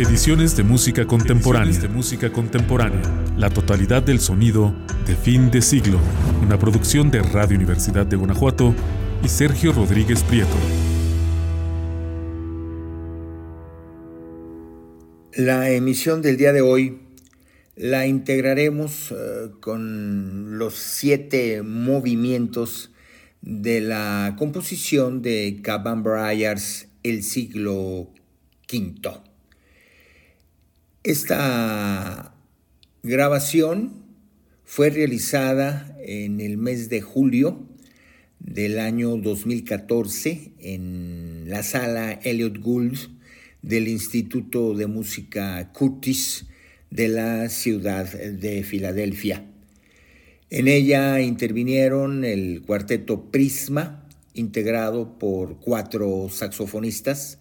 Ediciones de música contemporánea. de música contemporánea. La totalidad del sonido de fin de siglo. Una producción de Radio Universidad de Guanajuato y Sergio Rodríguez Prieto. La emisión del día de hoy la integraremos eh, con los siete movimientos de la composición de Caban Bryars el siglo V. Esta grabación fue realizada en el mes de julio del año 2014 en la sala Elliot Gould del Instituto de Música Curtis de la ciudad de Filadelfia. En ella intervinieron el cuarteto Prisma, integrado por cuatro saxofonistas,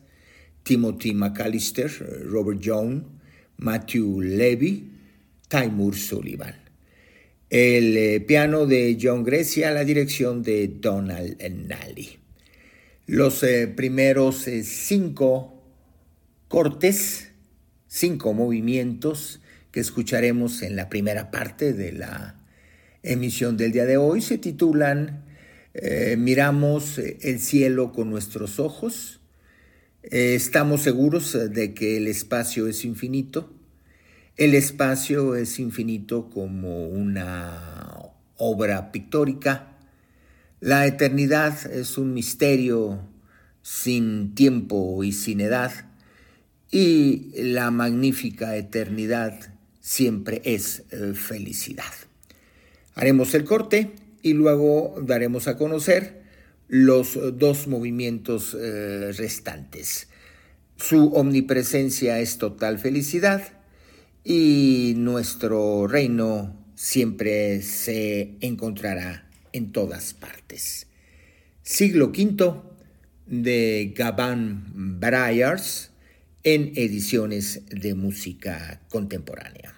Timothy McAllister, Robert Jones, Matthew Levy, Taimur Sullivan. El eh, piano de John Grecia, la dirección de Donald Nally. Los eh, primeros eh, cinco cortes cinco movimientos que escucharemos en la primera parte de la emisión del día de hoy se titulan Miramos el cielo con nuestros ojos, eh, estamos seguros de que el espacio es infinito, el espacio es infinito como una obra pictórica, la eternidad es un misterio sin tiempo y sin edad, y la magnífica eternidad siempre es eh, felicidad. Haremos el corte y luego daremos a conocer los dos movimientos eh, restantes. Su omnipresencia es total felicidad y nuestro reino siempre se encontrará en todas partes. Siglo V de Gaban Bryars, en ediciones de música contemporánea.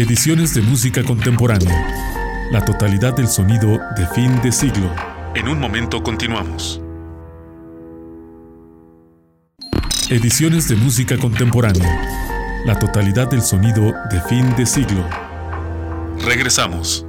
Ediciones de música contemporánea. La totalidad del sonido de fin de siglo. En un momento continuamos. Ediciones de música contemporánea. La totalidad del sonido de fin de siglo. Regresamos.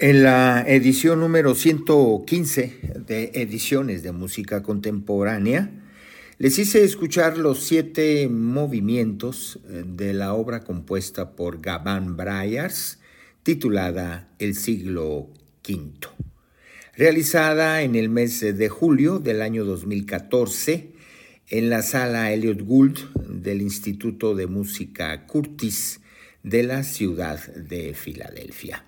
En la edición número 115 de Ediciones de Música Contemporánea, les hice escuchar los siete movimientos eh, de la obra compuesta por Gabán Bryars, titulada El siglo V, realizada en el mes de julio del año 2014 en la sala Elliot Gould del Instituto de Música Curtis de la ciudad de Filadelfia.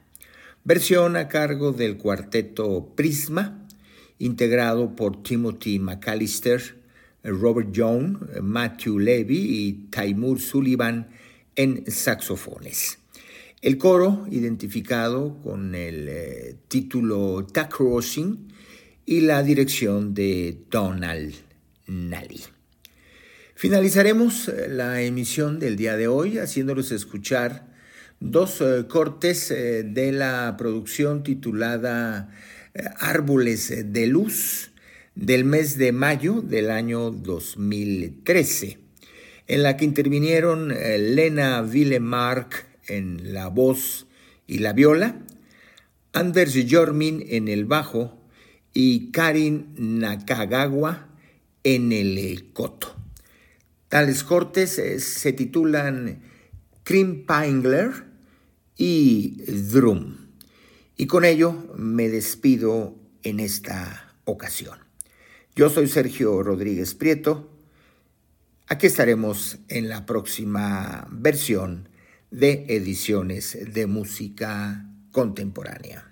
Versión a cargo del cuarteto Prisma, integrado por Timothy McAllister, Robert Young, Matthew Levy y Taimur Sullivan en saxofones. El coro, identificado con el eh, título Tack Crossing y la dirección de Donald Nally. Finalizaremos eh, la emisión del día de hoy haciéndoles escuchar dos eh, cortes de la producción titulada Árboles de Luz del mes de mayo del año 2013, en la que intervinieron Lena Villemark en la voz y la viola, Anders Jormin en el bajo y Karin Nakagawa en el coto. Tales cortes eh, se titulan Krim Pingler y Drum. Y con ello me despido en esta ocasión. Yo soy Sergio Rodríguez Prieto. Aquí estaremos en la próxima versión de ediciones de música contemporánea.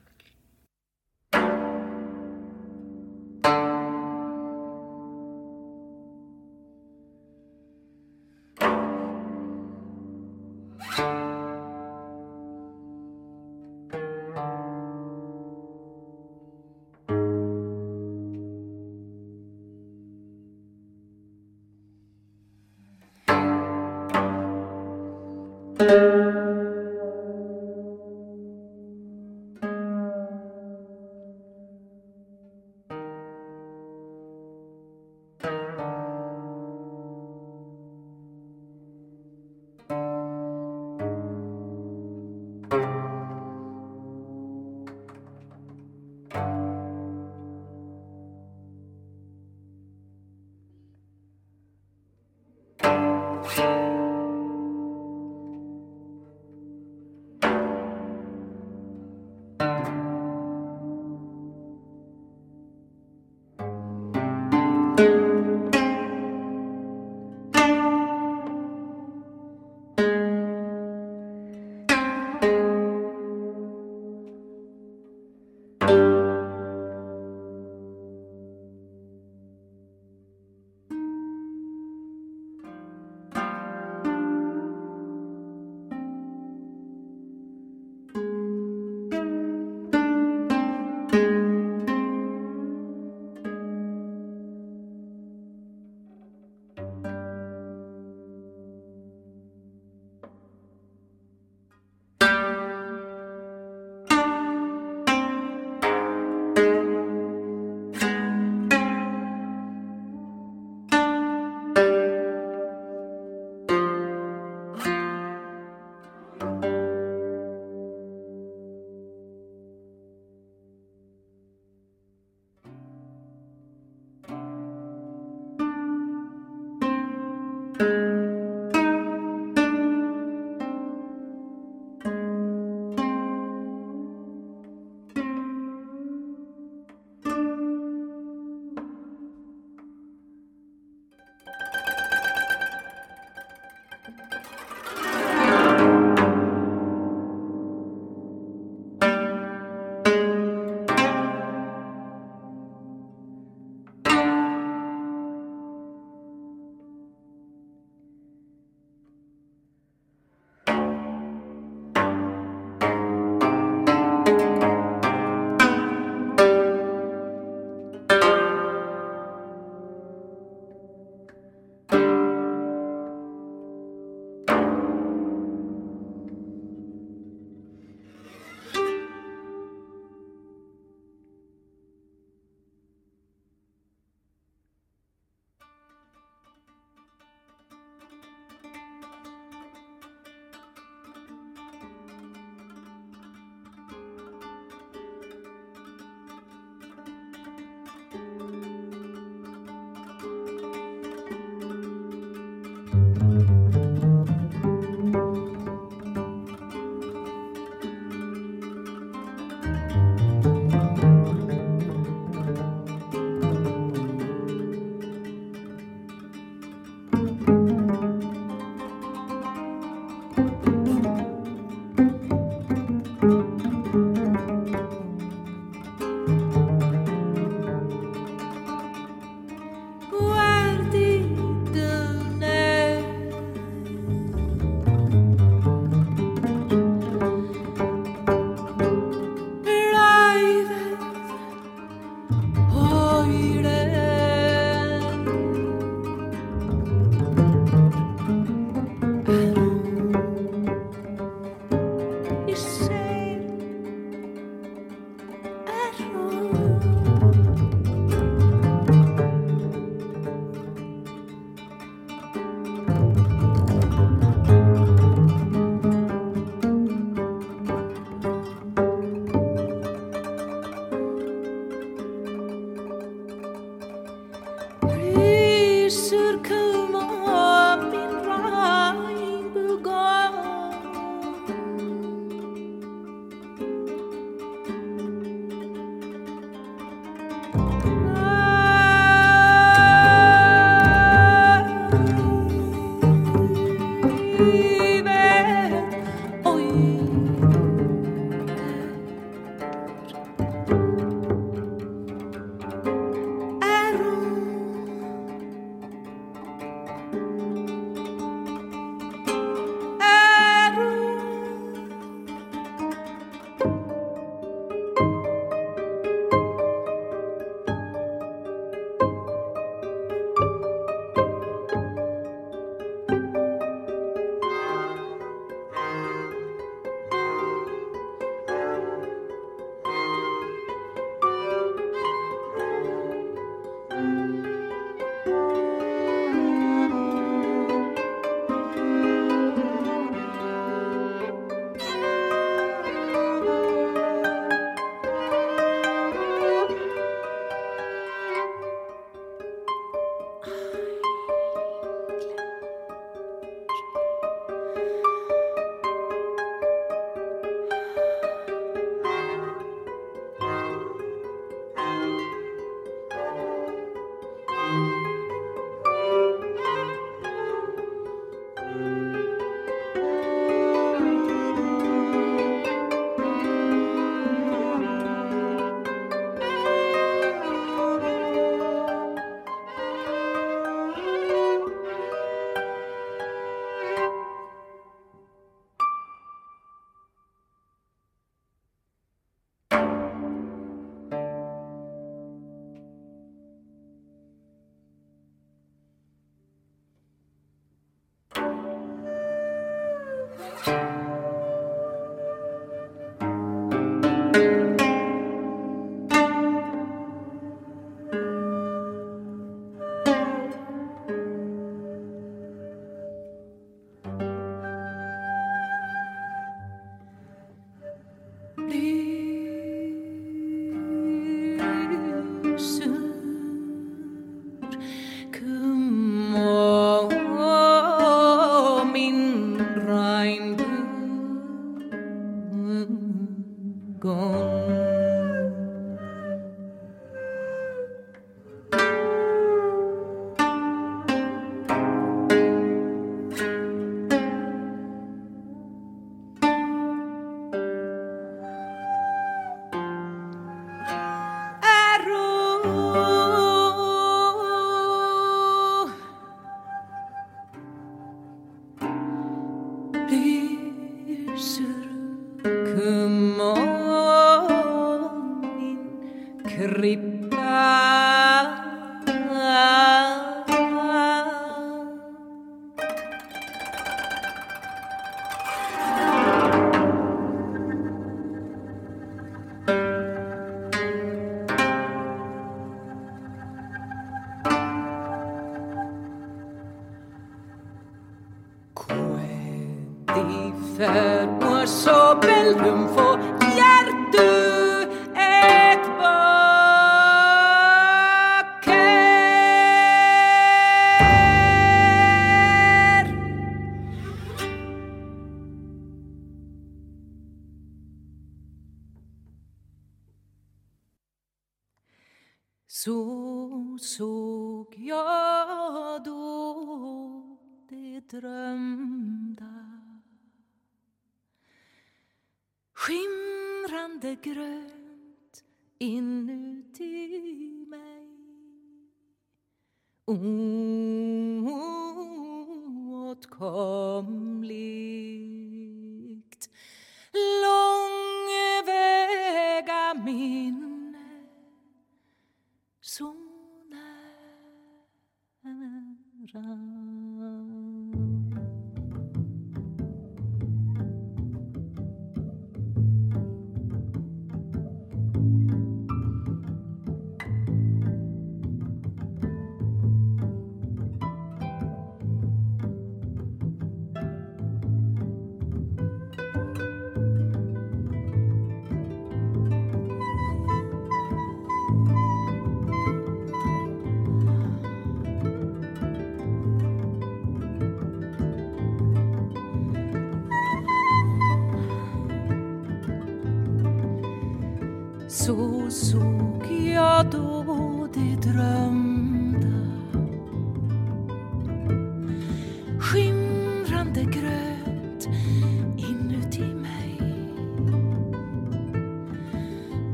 上